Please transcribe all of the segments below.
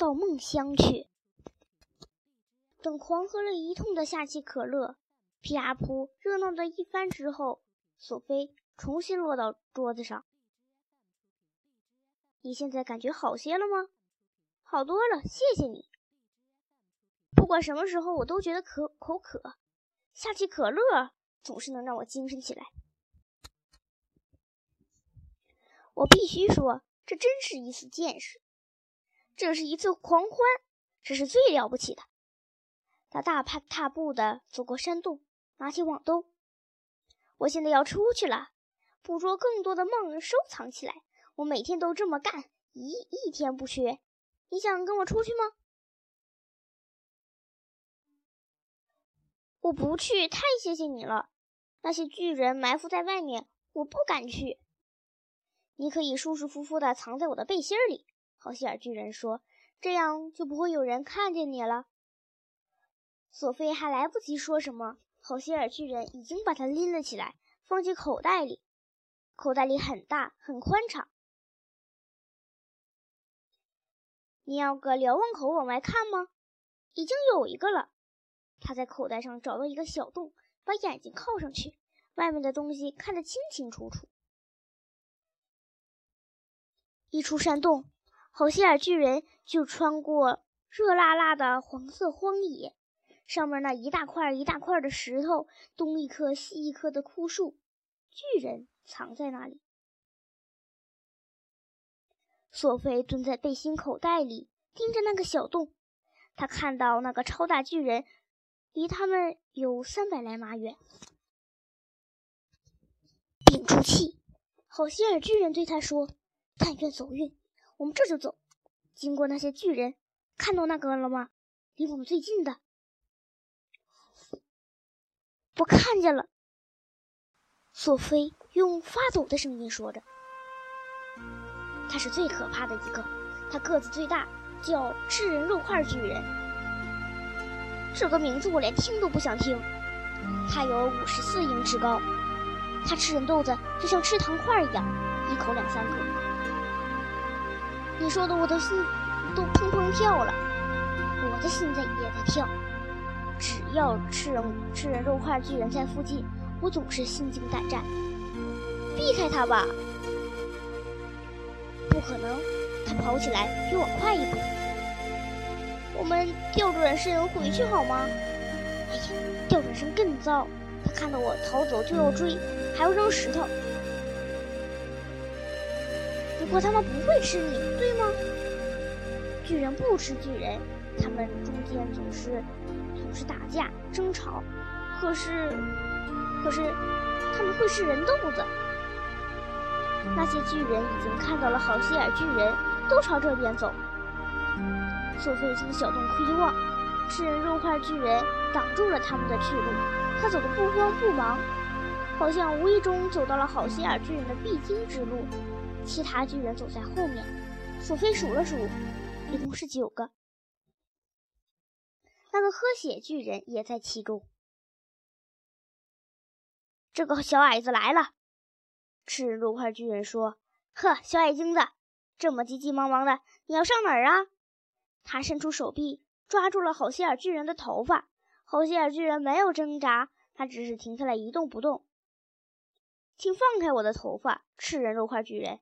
到梦乡去。等狂喝了一通的夏季可乐，皮亚普热闹的一番之后，索菲重新落到桌子上。你现在感觉好些了吗？好多了，谢谢你。不管什么时候，我都觉得可口渴，夏季可乐总是能让我精神起来。我必须说，这真是一次见识，这是一次狂欢，这是最了不起的。他大踏踏步的走过山洞，拿起网兜。我现在要出去了，捕捉更多的梦，收藏起来。我每天都这么干，一一天不缺。你想跟我出去吗？我不去，太谢谢你了。那些巨人埋伏在外面，我不敢去。你可以舒舒服服的藏在我的背心里。好希尔巨人说：“这样就不会有人看见你了。”索菲还来不及说什么，好希尔巨人已经把他拎了起来，放进口袋里。口袋里很大，很宽敞。你要个瞭望口往外看吗？已经有一个了。他在口袋上找到一个小洞，把眼睛靠上去，外面的东西看得清清楚楚。一出山洞，好希尔巨人就穿过热辣辣的黄色荒野。上面那一大块一大块的石头，东一棵西一棵的枯树，巨人藏在那里。索菲蹲在背心口袋里，盯着那个小洞。他看到那个超大巨人离他们有三百来码远。屏住气，好心眼巨人对他说：“但愿走运，我们这就走。经过那些巨人，看到那个了吗？离我们最近的。”我看见了，索菲用发抖的声音说着：“他是最可怕的一个，他个子最大，叫吃人肉块巨人。这个名字我连听都不想听。他有五十四英尺高，他吃人豆子就像吃糖块一样，一口两三个。你说的我的心都砰砰跳了，我的心在也在跳。”只要吃人吃人肉块巨人在附近，我总是心惊胆战。避开他吧！不可能，他跑起来比我快一步。我们调转身回去好吗？哎呀，调转身更糟！他看到我逃走就要追，还要扔石头。不过他们不会吃你，对吗？巨人不吃巨人，他们中间总是。总是打架争吵，可是，可是他们会吃人豆子。那些巨人已经看到了好希尔巨人，都朝这边走。索菲从小洞窥望，吃人肉块巨人挡住了他们的去路。他走得不慌不忙，好像无意中走到了好希尔巨人的必经之路。其他巨人走在后面，索菲数了数，一共是九个。那个喝血巨人也在其中。这个小矮子来了，吃人肉块巨人说：“呵，小矮精子，这么急急忙忙的，你要上哪儿啊？”他伸出手臂抓住了好希尔巨人的头发，好希尔巨人没有挣扎，他只是停下来一动不动。请放开我的头发，吃人肉块巨人！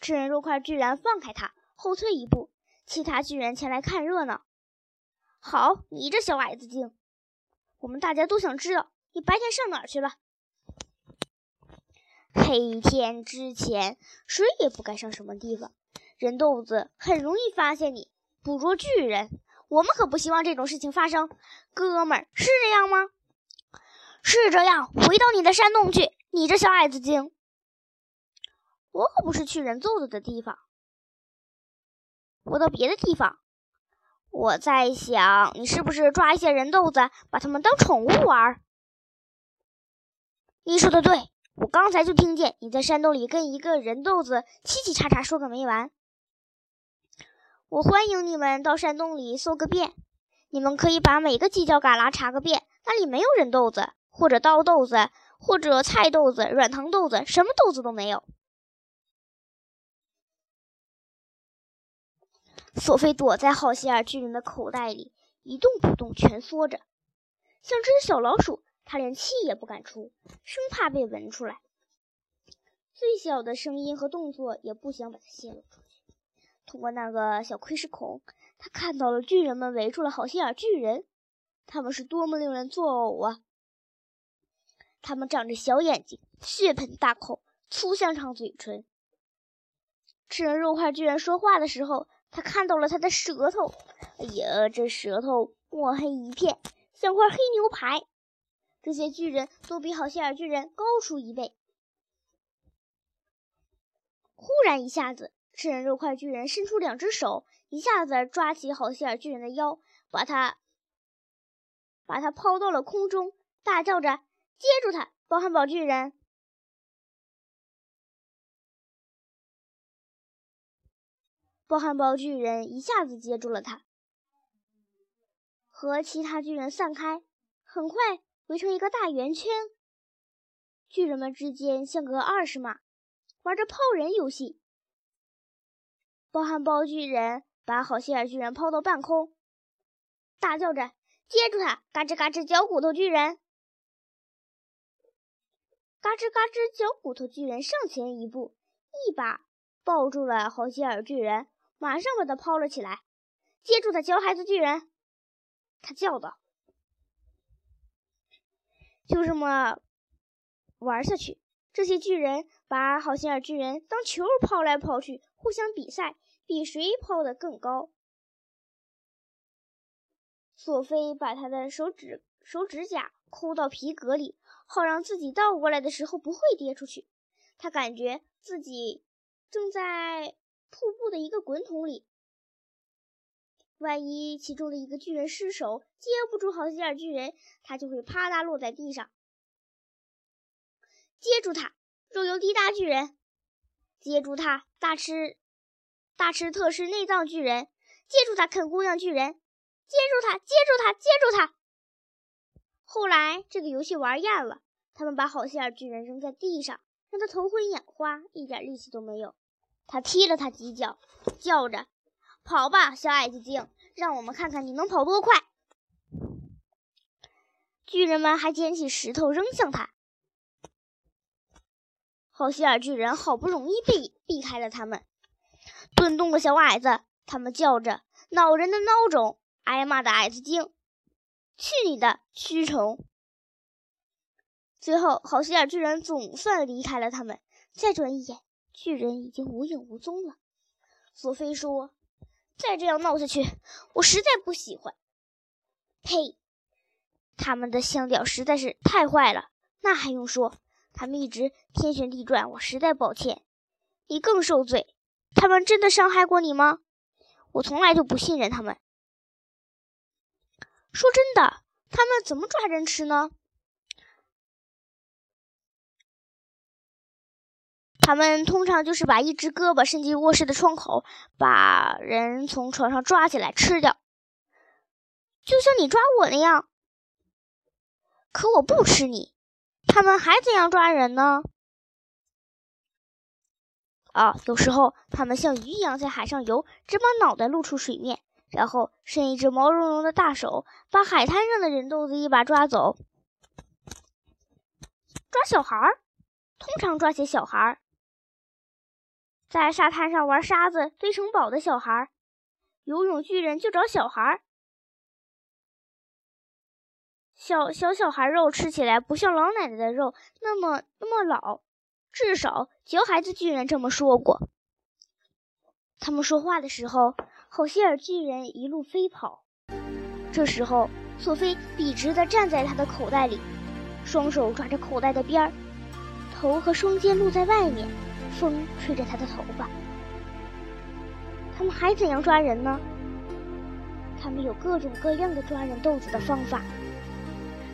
吃人肉块居然放开他，后退一步。其他巨人前来看热闹。好，你这小矮子精，我们大家都想知道你白天上哪儿去了。黑天之前，谁也不该上什么地方。人豆子很容易发现你捕捉巨人，我们可不希望这种事情发生。哥们儿，是这样吗？是这样。回到你的山洞去，你这小矮子精。我可不是去人豆子的地方。我到别的地方，我在想，你是不是抓一些人豆子，把他们当宠物玩？你说的对，我刚才就听见你在山洞里跟一个人豆子叽叽喳喳说个没完。我欢迎你们到山洞里搜个遍，你们可以把每个犄角旮旯查个遍，那里没有人豆子，或者刀豆子，或者菜豆子、软糖豆子，什么豆子都没有。索菲躲在好希尔巨人的口袋里，一动不动，蜷缩着，像只小老鼠。他连气也不敢出，生怕被闻出来。最小的声音和动作也不想把它泄露出去。通过那个小窥视孔，他看到了巨人们围住了好心眼巨人，他们是多么令人作呕啊！他们长着小眼睛，血盆大口，粗香肠嘴唇。吃人肉块巨人说话的时候，他看到了他的舌头。哎呀，这舌头墨黑一片，像块黑牛排。这些巨人都比好心眼巨人高出一倍。忽然，一下子，吃人肉块巨人伸出两只手，一下子抓起好心眼巨人的腰，把他把他抛到了空中，大叫着：“接住他，包汉堡巨人！”包汉堡巨人一下子接住了他，和其他巨人散开，很快。围成一个大圆圈，巨人们之间相隔二十码，玩着抛人游戏。包汉堡巨人把好心眼巨人抛到半空，大叫着：“接住他！”嘎吱嘎吱，嚼骨头巨人，嘎吱嘎吱，嚼骨头巨人上前一步，一把抱住了好心眼巨人，马上把他抛了起来。接住他，教孩子巨人！他叫道。就这么玩下去，这些巨人把好心眼巨人当球抛来抛去，互相比赛，比谁抛得更高。索菲把他的手指手指甲抠到皮革里，好让自己倒过来的时候不会跌出去。他感觉自己正在瀑布的一个滚筒里。万一其中的一个巨人失手接不住好心眼巨人，他就会啪嗒落在地上。接住他，肉油滴答巨人！接住他，大吃大吃特吃内脏巨人！接住他，啃姑娘巨人！接住他，接住他，接住他！后来这个游戏玩厌了，他们把好心眼巨人扔在地上，让他头昏眼花，一点力气都没有。他踢了他几脚，叫着。跑吧，小矮子精！让我们看看你能跑多快。巨人们还捡起石头扔向他。好心眼巨人好不容易避避开了他们。顿动的小矮子，他们叫着：“恼人的孬种，挨骂的矮子精，去你的蛆虫！”最后，好心眼巨人总算离开了他们。再转一眼，巨人已经无影无踪了。索菲说。再这样闹下去，我实在不喜欢。呸！他们的香调实在是太坏了。那还用说？他们一直天旋地转，我实在抱歉。你更受罪。他们真的伤害过你吗？我从来就不信任他们。说真的，他们怎么抓人吃呢？他们通常就是把一只胳膊伸进卧室的窗口，把人从床上抓起来吃掉，就像你抓我那样。可我不吃你。他们还怎样抓人呢？啊，有时候他们像鱼一样在海上游，只把脑袋露出水面，然后伸一只毛茸茸的大手，把海滩上的人豆子一把抓走。抓小孩儿，通常抓些小孩儿。在沙滩上玩沙子堆城堡的小孩，游泳巨人就找小孩。小小小孩肉吃起来不像老奶奶的肉那么那么老，至少小孩子巨人这么说过。他们说话的时候，好希尔巨人一路飞跑。这时候，索菲笔直地站在他的口袋里，双手抓着口袋的边儿，头和双肩露在外面。风吹着他的头发。他们还怎样抓人呢？他们有各种各样的抓人豆子的方法。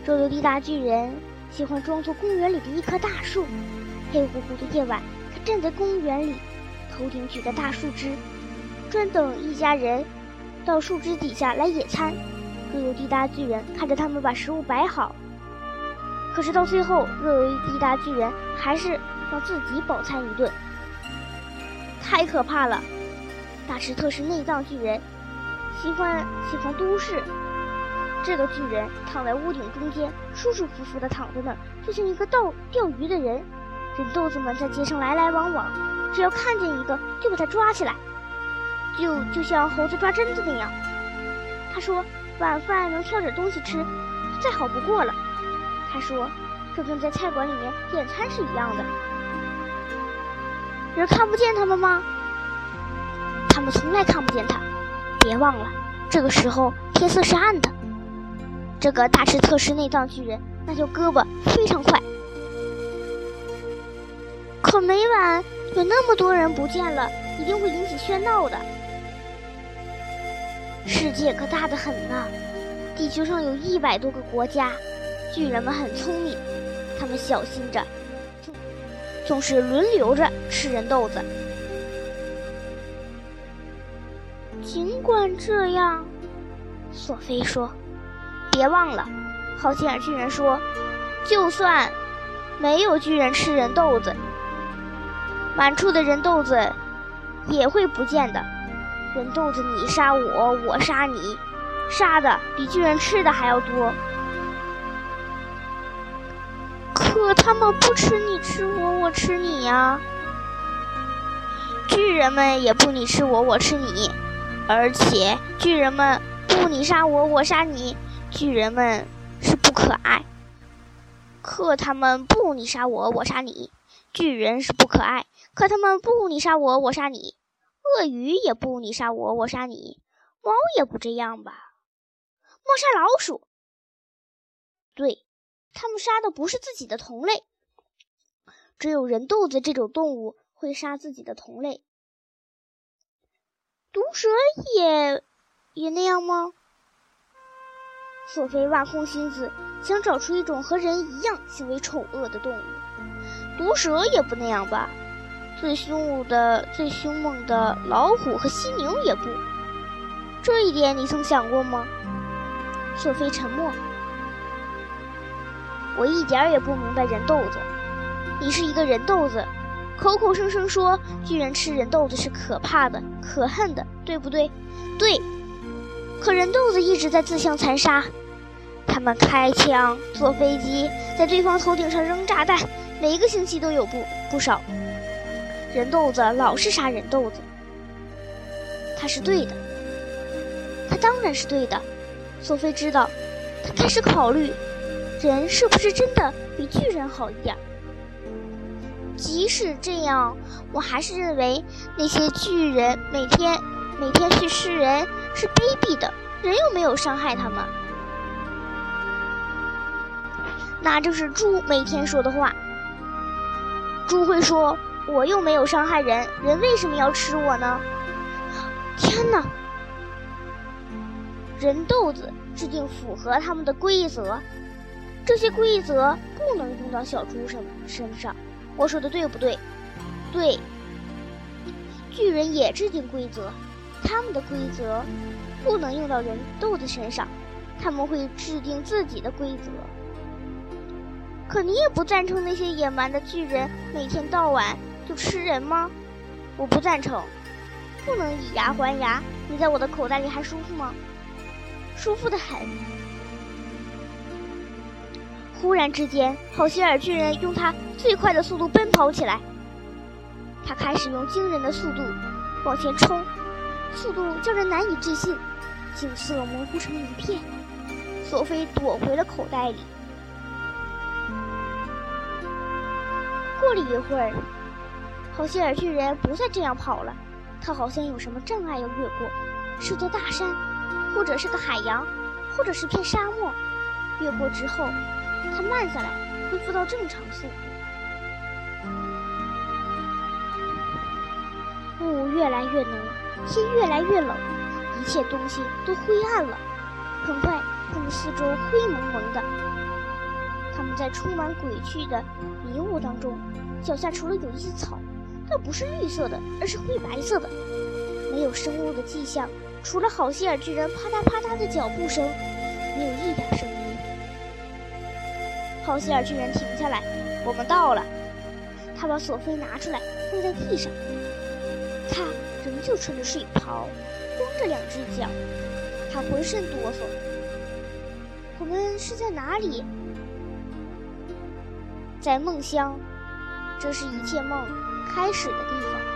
肉油滴答巨人喜欢装作公园里的一棵大树。黑乎乎的夜晚，他站在公园里，头顶举着大树枝，专等一家人到树枝底下来野餐。肉油滴答巨人看着他们把食物摆好，可是到最后，肉油滴答巨人还是。让自己饱餐一顿，太可怕了！大石特是内脏巨人，喜欢喜欢都市。这个巨人躺在屋顶中间，舒舒服服地躺在那儿，就像一个钓钓鱼的人。人豆子们在街上来来往往，只要看见一个，就把他抓起来，就就像猴子抓榛子那样。他说：“晚饭能挑点东西吃，再好不过了。”他说：“这跟在菜馆里面点餐是一样的。”人看不见他们吗？他们从来看不见他。别忘了，这个时候天色是暗的。这个大吃特吃内脏巨人，那条胳膊非常快。可每晚有那么多人不见了，一定会引起喧闹的。世界可大得很呢，地球上有一百多个国家。巨人们很聪明，他们小心着，总是轮流着吃人豆子。尽管这样，索菲说：“别忘了，好心眼巨人说，就算没有巨人吃人豆子。”满处的人豆子也会不见的。人豆子，你杀我，我杀你，杀的比巨人吃的还要多。可他们不吃你吃我，我吃你呀。巨人们也不你吃我，我吃你。而且巨人们不你杀我，我杀你。巨人们是不可爱。可他们不你杀我，我杀你。巨人是不可爱。可他们不你杀我，我杀你；鳄鱼也不你杀我，我杀你；猫也不这样吧？猫杀老鼠，对，他们杀的不是自己的同类。只有人豆子这种动物会杀自己的同类。毒蛇也也那样吗？索菲挖空心思想找出一种和人一样行为丑恶的动物。毒蛇也不那样吧？最凶武的、最凶猛的老虎和犀牛也不，这一点你曾想过吗？索菲沉默。我一点儿也不明白人豆子。你是一个人豆子，口口声声说巨人吃人豆子是可怕的、可恨的，对不对？对。可人豆子一直在自相残杀，他们开枪、坐飞机，在对方头顶上扔炸弹，每一个星期都有不不少。人豆子老是杀人豆子，他是对的，他当然是对的。索菲知道，他开始考虑，人是不是真的比巨人好一点？即使这样，我还是认为那些巨人每天每天去吃人是卑鄙的，人又没有伤害他们。那就是猪每天说的话。猪会说。我又没有伤害人，人为什么要吃我呢？天哪！人豆子制定符合他们的规则，这些规则不能用到小猪身身上。我说的对不对？对。巨人也制定规则，他们的规则不能用到人豆子身上，他们会制定自己的规则。可你也不赞成那些野蛮的巨人每天到晚。就吃人吗？我不赞成，不能以牙还牙。你在我的口袋里还舒服吗？舒服的很。忽然之间，好心尔巨人用他最快的速度奔跑起来。他开始用惊人的速度往前冲，速度叫人难以置信，景色模糊成一片。索菲躲回了口袋里。过了一会儿。好心尔巨人不再这样跑了，他好像有什么障碍要越过，是座大山，或者是个海洋，或者是片沙漠。越过之后，他慢下来，恢复到正常速度。雾越来越浓，天越来越冷，一切东西都灰暗了。很快，他们四周灰蒙蒙的。他们在充满鬼趣的迷雾当中，脚下除了有一些草。它不是绿色的，而是灰白色的，没有生物的迹象，除了好希尔巨人啪嗒啪嗒的脚步声，没有一点声音。好希尔居然停下来，我们到了。他把索菲拿出来，放在地上。他仍旧穿着睡袍，光着两只脚，他浑身哆嗦。我们是在哪里？在梦乡，这是一切梦开始的地方。